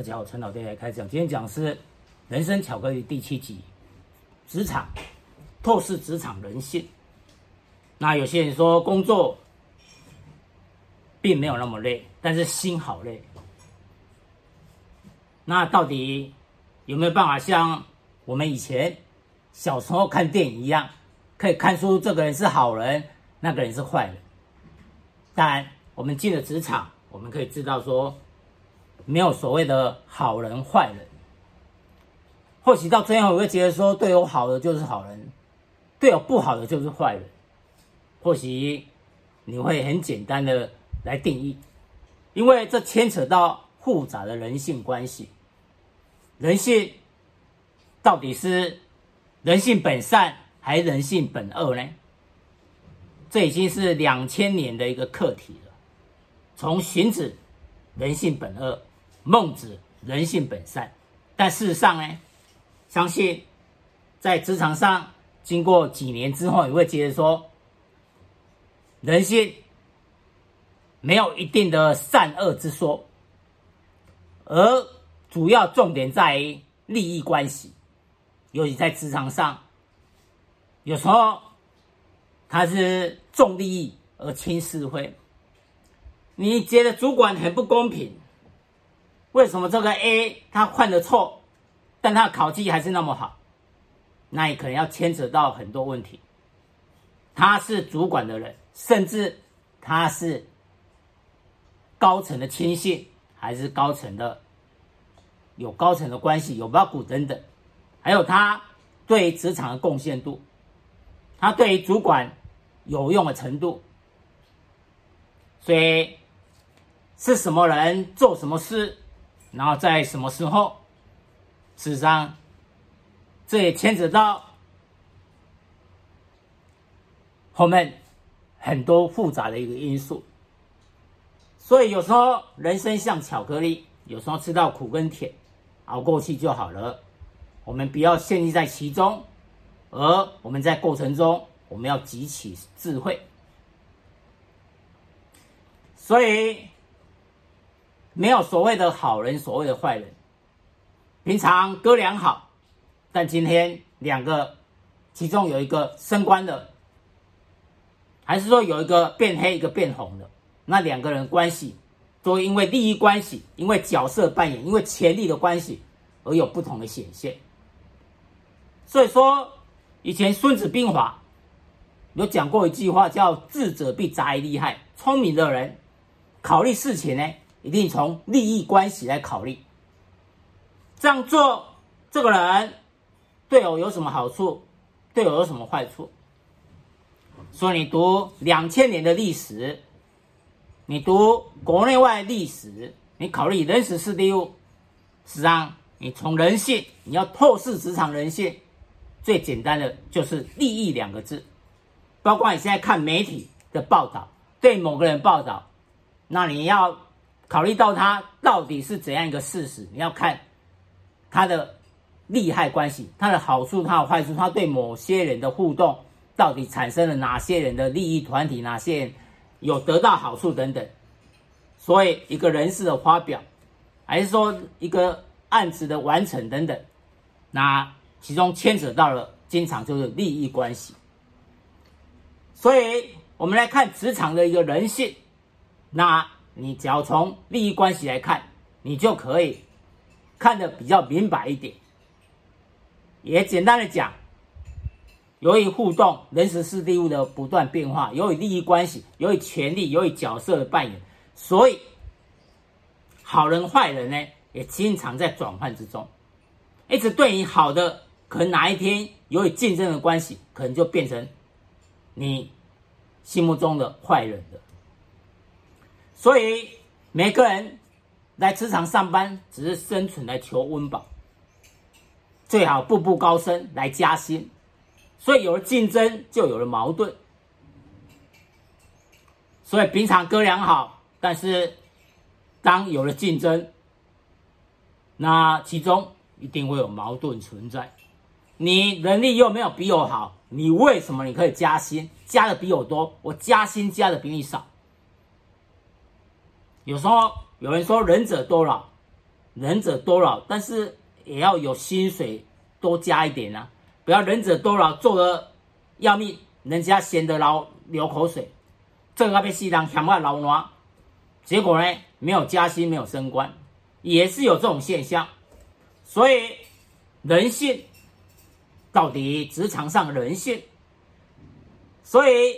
大家好，陈老爹来开讲。今天讲是《人生巧克力》第七集，职场透视职场人性。那有些人说工作并没有那么累，但是心好累。那到底有没有办法像我们以前小时候看电影一样，可以看出这个人是好人，那个人是坏人？当然，我们进了职场，我们可以知道说。没有所谓的好人坏人，或许到最后我会觉得说，对我好的就是好人，对我不好的就是坏人。或许你会很简单的来定义，因为这牵扯到复杂的人性关系。人性到底是人性本善还是人性本恶呢？这已经是两千年的一个课题了。从荀子，人性本恶。孟子人性本善，但事实上呢，相信在职场上经过几年之后，你会觉得说，人性没有一定的善恶之说，而主要重点在于利益关系，尤其在职场上，有时候他是重利益而轻是非，你觉得主管很不公平。为什么这个 A 他犯了错，但他考绩还是那么好？那也可能要牵扯到很多问题。他是主管的人，甚至他是高层的亲信，还是高层的有高层的关系，有包股等等，还有他对职场的贡献度，他对于主管有用的程度，所以是什么人做什么事？然后在什么时候？事实上，这也牵扯到后面很多复杂的一个因素。所以有时候人生像巧克力，有时候吃到苦跟甜，熬过去就好了。我们不要陷入在其中，而我们在过程中，我们要汲取智慧。所以。没有所谓的好人，所谓的坏人。平常哥俩好，但今天两个，其中有一个升官的，还是说有一个变黑，一个变红的，那两个人关系都因为利益关系，因为角色扮演，因为权力的关系而有不同的显现。所以说，以前《孙子兵法》有讲过一句话，叫“智者必杂于利害”。聪明的人考虑事情呢，一定从利益关系来考虑，这样做，这个人对我有什么好处，对我有什么坏处？所以你读两千年的历史，你读国内外历史，你考虑人史事地物，实际上你从人性，你要透视职场人性，最简单的就是利益两个字。包括你现在看媒体的报道，对某个人报道，那你要。考虑到它到底是怎样一个事实，你要看它的利害关系，它的好处，它的坏处，它对某些人的互动到底产生了哪些人的利益团体，哪些人有得到好处等等。所以一个人事的发表，还是说一个案子的完成等等，那其中牵扯到了经常就是利益关系。所以我们来看职场的一个人性，那。你只要从利益关系来看，你就可以看得比较明白一点。也简单的讲，由于互动、人时事地物的不断变化，由于利益关系，由于权力，由于角色的扮演，所以好人坏人呢，也经常在转换之中。一直对你好的，可能哪一天由于竞争的关系，可能就变成你心目中的坏人了。所以每个人来职场上班，只是生存来求温饱，最好步步高升来加薪。所以有了竞争，就有了矛盾。所以平常哥俩好，但是当有了竞争，那其中一定会有矛盾存在。你能力又没有比我好，你为什么你可以加薪，加的比我多，我加薪加的比你少？有时候有人说仁者多劳，仁者多劳，但是也要有薪水多加一点啊！不要仁者多劳，做得要命，人家闲得劳流口水，这个被西当强化劳暖，结果呢，没有加薪，没有升官，也是有这种现象。所以人性到底职场上人性，所以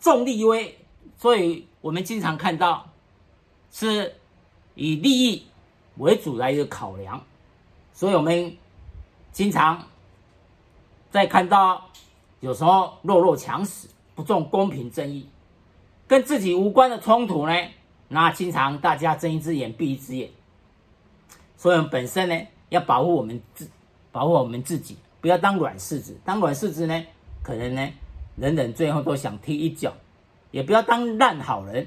重利威，所以我们经常看到是以利益为主来一个考量，所以我们经常在看到有时候弱肉强食，不重公平正义，跟自己无关的冲突呢，那经常大家睁一只眼闭一只眼，所以我们本身呢。要保护我们自，保护我们自己，不要当软柿子。当软柿子呢，可能呢，人人最后都想踢一脚。也不要当烂好人。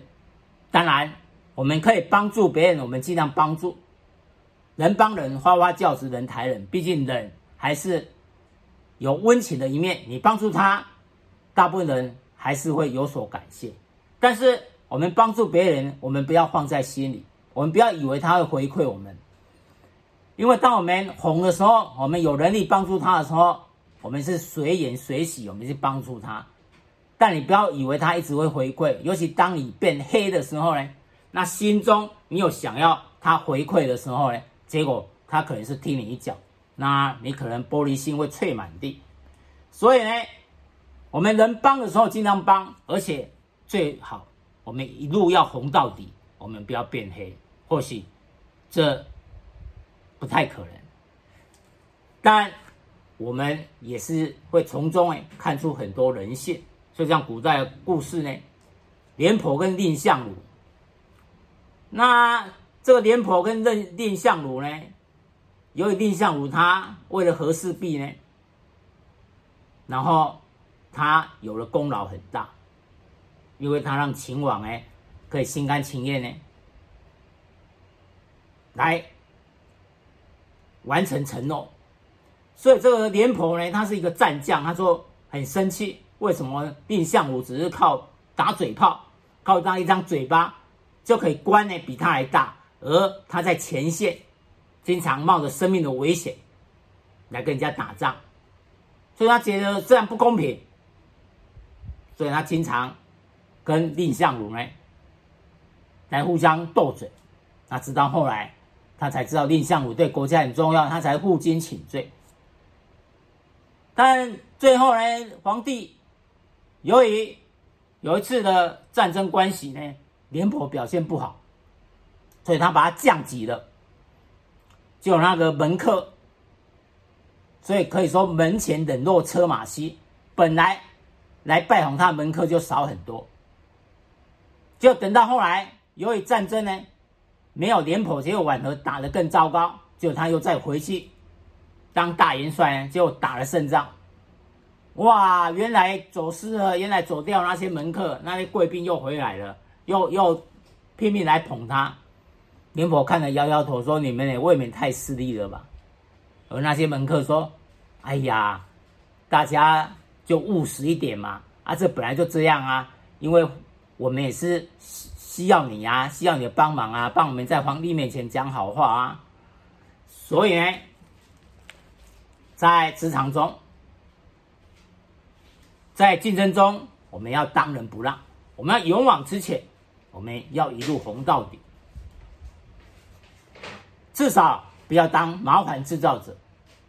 当然，我们可以帮助别人，我们尽量帮助。人帮人，花花轿子人抬人。毕竟人还是有温情的一面。你帮助他，大部分人还是会有所感谢。但是我们帮助别人，我们不要放在心里，我们不要以为他会回馈我们。因为当我们红的时候，我们有能力帮助他的时候，我们是随缘随喜，我们去帮助他。但你不要以为他一直会回馈，尤其当你变黑的时候呢，那心中你有想要他回馈的时候呢，结果他可能是踢你一脚，那你可能玻璃心会碎满地。所以呢，我们能帮的时候尽量帮，而且最好我们一路要红到底，我们不要变黑。或许这。不太可能，但我们也是会从中哎看出很多人性。就像古代故事呢，廉颇跟蔺相如。那这个廉颇跟蔺蔺相如呢，由于蔺相如他为了和氏璧呢，然后他有了功劳很大，因为他让秦王哎可以心甘情愿呢来。完成承诺，所以这个廉颇呢，他是一个战将。他说很生气，为什么蔺相如只是靠打嘴炮，靠这样一张嘴巴就可以官呢比他还大，而他在前线经常冒着生命的危险来跟人家打仗，所以他觉得这样不公平，所以他经常跟蔺相如呢来互相斗嘴，那直到后来。他才知道蔺相如对国家很重要，他才负荆请罪。但最后呢，皇帝由于有一次的战争关系呢，廉颇表现不好，所以他把他降级了。就那个门客，所以可以说门前冷落车马稀，本来来拜访他门客就少很多。就等到后来，由于战争呢。没有廉颇，结果婉和打得更糟糕，就他又再回去当大元帅，结果打了胜仗。哇，原来走失了，原来走掉那些门客，那些贵宾又回来了，又又拼命来捧他。廉颇看了摇摇头说：“你们也未免太势利了吧？”而那些门客说：“哎呀，大家就务实一点嘛，啊，这本来就这样啊，因为我们也是。”需要你啊，需要你的帮忙啊，帮我们在皇帝面前讲好话啊。所以呢，在职场中，在竞争中，我们要当仁不让，我们要勇往直前，我们要一路红到底。至少不要当麻烦制造者，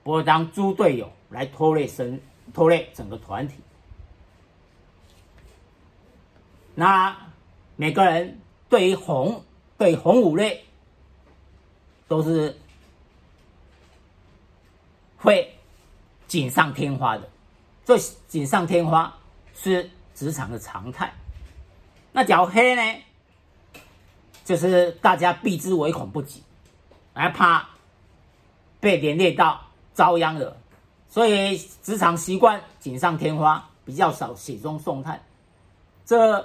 不要当猪队友来拖累生拖累整个团体。那。每个人对于红，对红五类，都是会锦上添花的。这锦上添花是职场的常态。那假如黑呢，就是大家避之唯恐不及，而怕被连累到遭殃了。所以职场习惯锦上添花，比较少雪中送炭。这。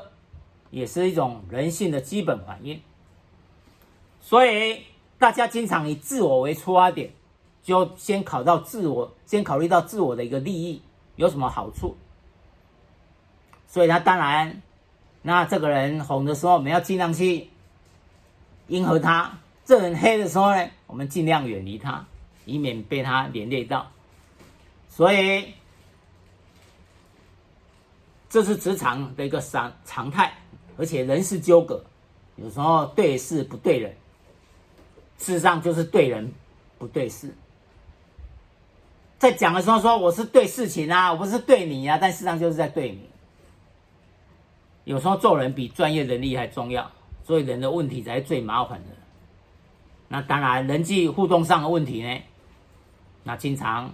也是一种人性的基本反应，所以大家经常以自我为出发点，就先考到自我，先考虑到自我的一个利益有什么好处。所以他当然，那这个人红的时候，我们要尽量去迎合他，这人黑的时候呢，我们尽量远离他，以免被他连累到。所以，这是职场的一个常常态，而且人事纠葛，有时候对事不对人，事实上就是对人不对事。在讲的时候说我是对事情啊，我不是对你啊，但事实上就是在对你。有时候做人比专业能力还重要，所以人的问题才是最麻烦的。那当然，人际互动上的问题呢，那经常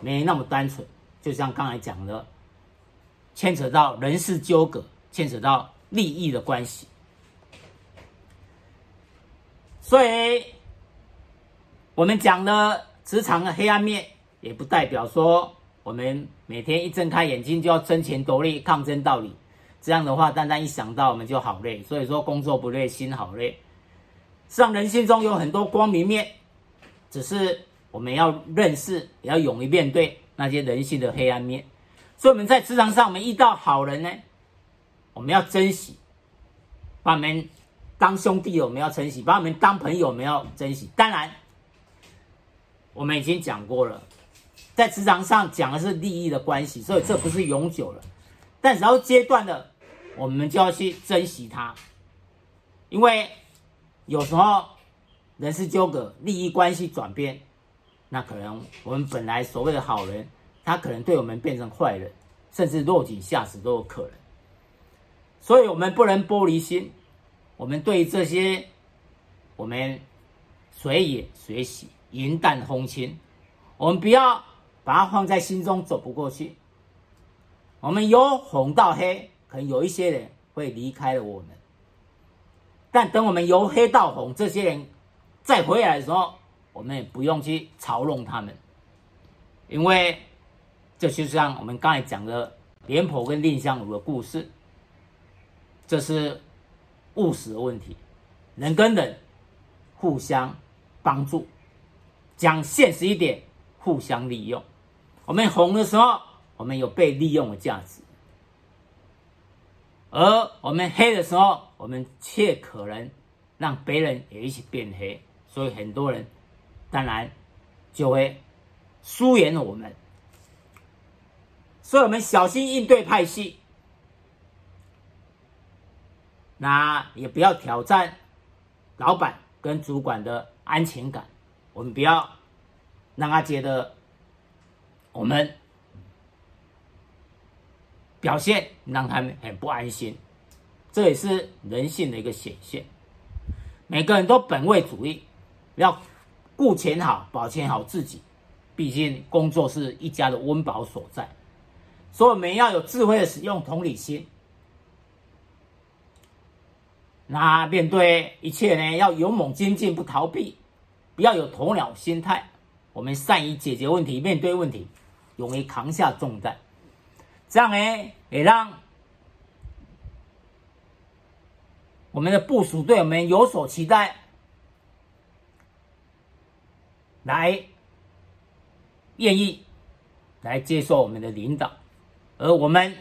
没那么单纯。就像刚才讲的，牵扯到人事纠葛，牵扯到利益的关系。所以，我们讲的职场的黑暗面，也不代表说我们每天一睁开眼睛就要争钱夺利、抗争道理。这样的话，单单一想到我们就好累。所以说，工作不累，心好累。让人心中有很多光明面，只是我们要认识，也要勇于面对那些人性的黑暗面。所以我们在职场上，我们遇到好人呢，我们要珍惜，把我们当兄弟，我们要珍惜；把我们当朋友，我们要珍惜。当然，我们已经讲过了，在职场上讲的是利益的关系，所以这不是永久的。但只要阶段的，我们就要去珍惜它，因为。有时候人事纠葛、利益关系转变，那可能我们本来所谓的好人，他可能对我们变成坏人，甚至落井下石都有可能。所以，我们不能玻璃心。我们对这些，我们随也随喜，云淡风轻。我们不要把它放在心中，走不过去。我们由红到黑，可能有一些人会离开了我们。但等我们由黑到红，这些人再回来的时候，我们也不用去嘲弄他们，因为这就像我们刚才讲的廉颇跟蔺相如的故事，这是务实的问题，人跟人互相帮助，讲现实一点，互相利用。我们红的时候，我们有被利用的价值。而我们黑的时候，我们却可能让别人也一起变黑，所以很多人当然就会疏远了我们。所以我们小心应对派系，那也不要挑战老板跟主管的安全感，我们不要让他觉得我们。表现让他们很不安心，这也是人性的一个显现。每个人都本位主义，要顾钱好，保全好自己。毕竟工作是一家的温饱所在，所以我们要有智慧的使用同理心。那面对一切呢，要勇猛精进，不逃避，不要有鸵鸟心态。我们善于解决问题，面对问题，勇于扛下重担。这样呢，也让我们的部署对我们有所期待，来愿意来接受我们的领导，而我们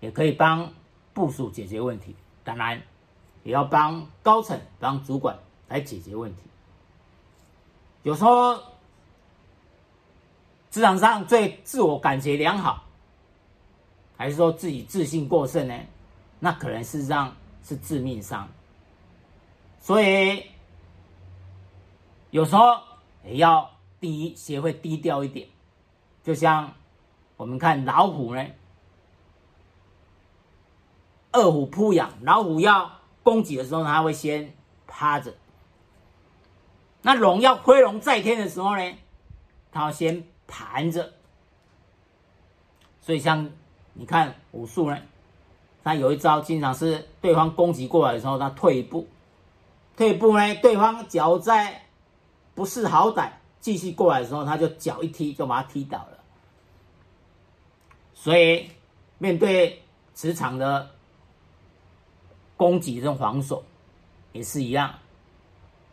也可以帮部署解决问题。当然，也要帮高层、帮主管来解决问题。有时候，职场上最自我感觉良好。还是说自己自信过剩呢？那可能事实上是致命伤。所以有时候也要第一，学会低调一点。就像我们看老虎呢，二虎扑羊，老虎要攻击的时候，它会先趴着；那龙要飞龙在天的时候呢，它要先盘着。所以像。你看武术呢，他有一招，经常是对方攻击过来的时候，他退一步，退一步呢，对方脚在不识好歹，继续过来的时候，他就脚一踢，就把他踢倒了。所以面对职场的攻击跟防守，也是一样，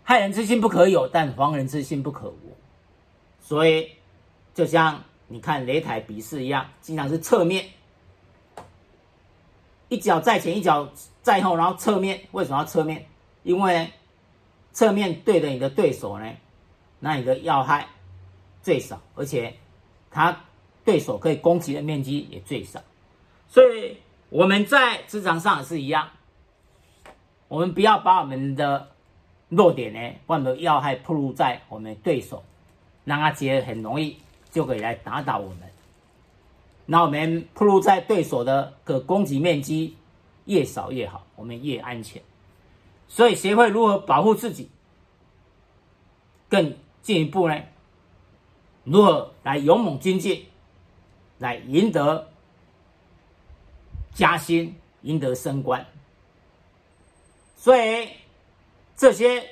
害人之心不可有，但防人之心不可无。所以就像你看擂台比试一样，经常是侧面。一脚在前，一脚在后，然后侧面。为什么要侧面？因为侧面对着你的对手呢，那你的要害最少，而且他对手可以攻击的面积也最少。所以我们在职场上也是一样，我们不要把我们的弱点呢，或者要害暴露在我们对手，让他觉得很容易就可以来打倒我们。那我们暴露在对手的个攻击面积越少越好，我们越安全。所以学会如何保护自己，更进一步呢？如何来勇猛精进，来赢得加薪、赢得升官？所以这些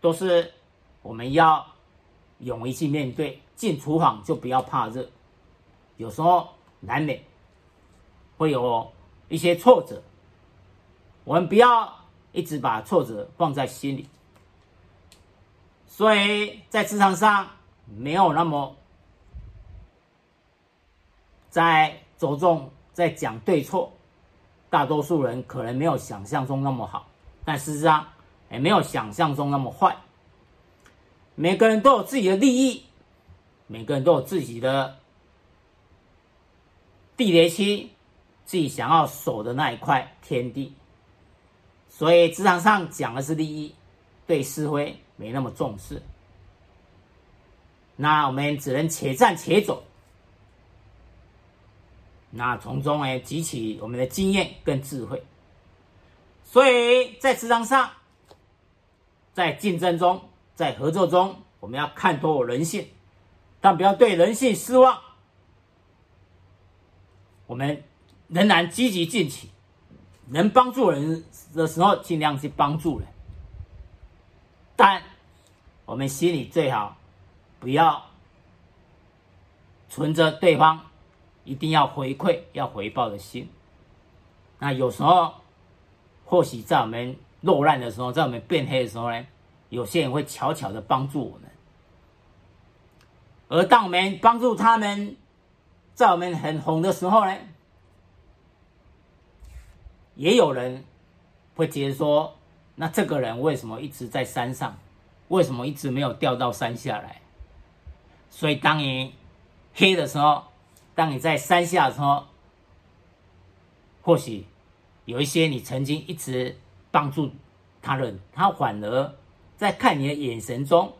都是我们要勇于去面对。进厨房就不要怕热，有时候难免会有一些挫折，我们不要。一直把挫折放在心里，所以在职场上没有那么在着重在讲对错。大多数人可能没有想象中那么好，但事实上也没有想象中那么坏。每个人都有自己的利益，每个人都有自己的地雷区，自己想要守的那一块天地。所以职场上讲的是利益，对是非没那么重视。那我们只能且战且走。那从中呢，汲取我们的经验跟智慧。所以在职场上，在竞争中，在合作中，我们要看透人性，但不要对人性失望。我们仍然积极进取。能帮助人的时候，尽量去帮助人。但我们心里最好不要存着对方一定要回馈、要回报的心。那有时候，或许在我们落难的时候，在我们变黑的时候呢，有些人会悄悄的帮助我们。而当我们帮助他们，在我们很红的时候呢，也有人会觉得说，那这个人为什么一直在山上？为什么一直没有掉到山下来？所以当你黑的时候，当你在山下的时候，或许有一些你曾经一直帮助他人，他反而在看你的眼神中，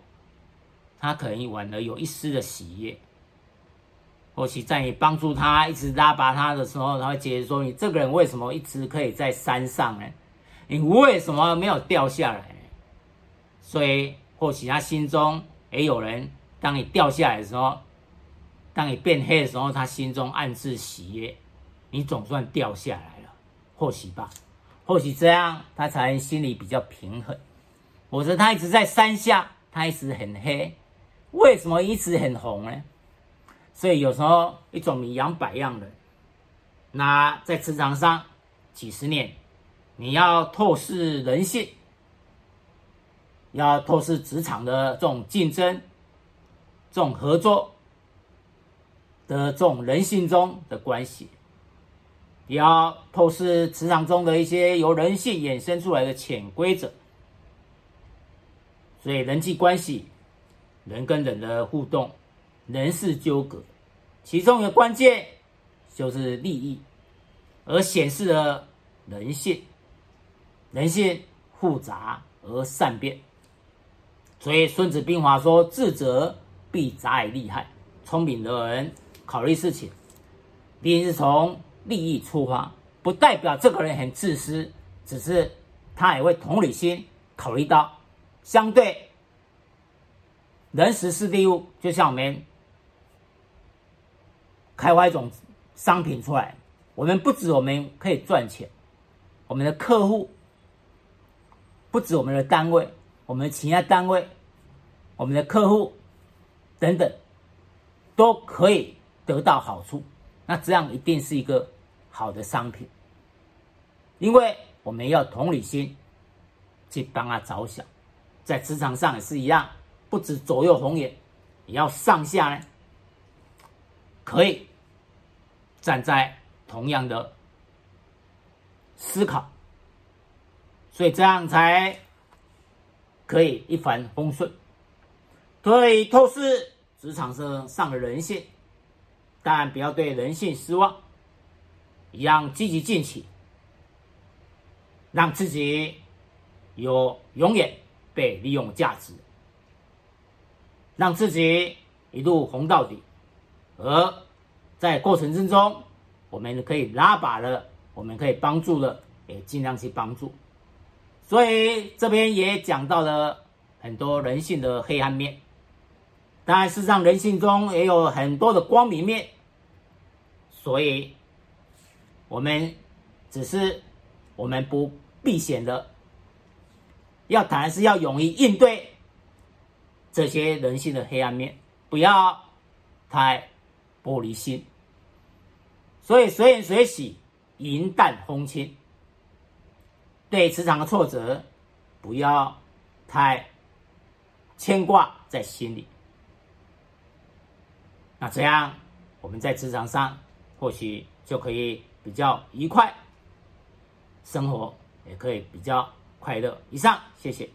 他可能反而有一丝的喜悦。或许在你帮助他、一直拉拔他的时候，他会觉得说：“你这个人为什么一直可以在山上呢？你为什么没有掉下来？”所以，或许他心中也有人，当你掉下来的时候，当你变黑的时候，他心中暗自喜悦，你总算掉下来了。或许吧，或许这样他才心里比较平衡。否则他一直在山下，他一直很黑，为什么一直很红呢？所以有时候一种米养百样人，那在职场上几十年，你要透视人性，要透视职场的这种竞争、这种合作的这种人性中的关系，也要透视职场中的一些由人性衍生出来的潜规则。所以人际关系，人跟人的互动。人事纠葛，其中的关键就是利益，而显示了人性。人性复杂而善变，所以《孙子兵法》说：“智者必杂以利害。”聪明的人考虑事情，一定是从利益出发，不代表这个人很自私，只是他也会同理心考虑到相对人时事地物，就像我们。开发一种商品出来，我们不止我们可以赚钱，我们的客户不止我们的单位，我们的其他单位，我们的客户等等，都可以得到好处。那这样一定是一个好的商品，因为我们要同理心去帮他着想，在职场上也是一样，不止左右逢源，也要上下呢，可以。站在同样的思考，所以这样才可以一帆风顺。可以透视职场上上了人性，但不要对人性失望，一样积极进取，让自己有永远被利用价值，让自己一路红到底。而在过程之中，我们可以拉拔了，我们可以帮助了，也尽量去帮助。所以这边也讲到了很多人性的黑暗面。当然，事实上人性中也有很多的光明面，所以，我们只是我们不避嫌的，要谈是要勇于应对这些人性的黑暗面，不要太玻璃心。所以随缘随喜，云淡风轻。对职场的挫折，不要太牵挂在心里。那这样，我们在职场上或许就可以比较愉快，生活也可以比较快乐。以上，谢谢。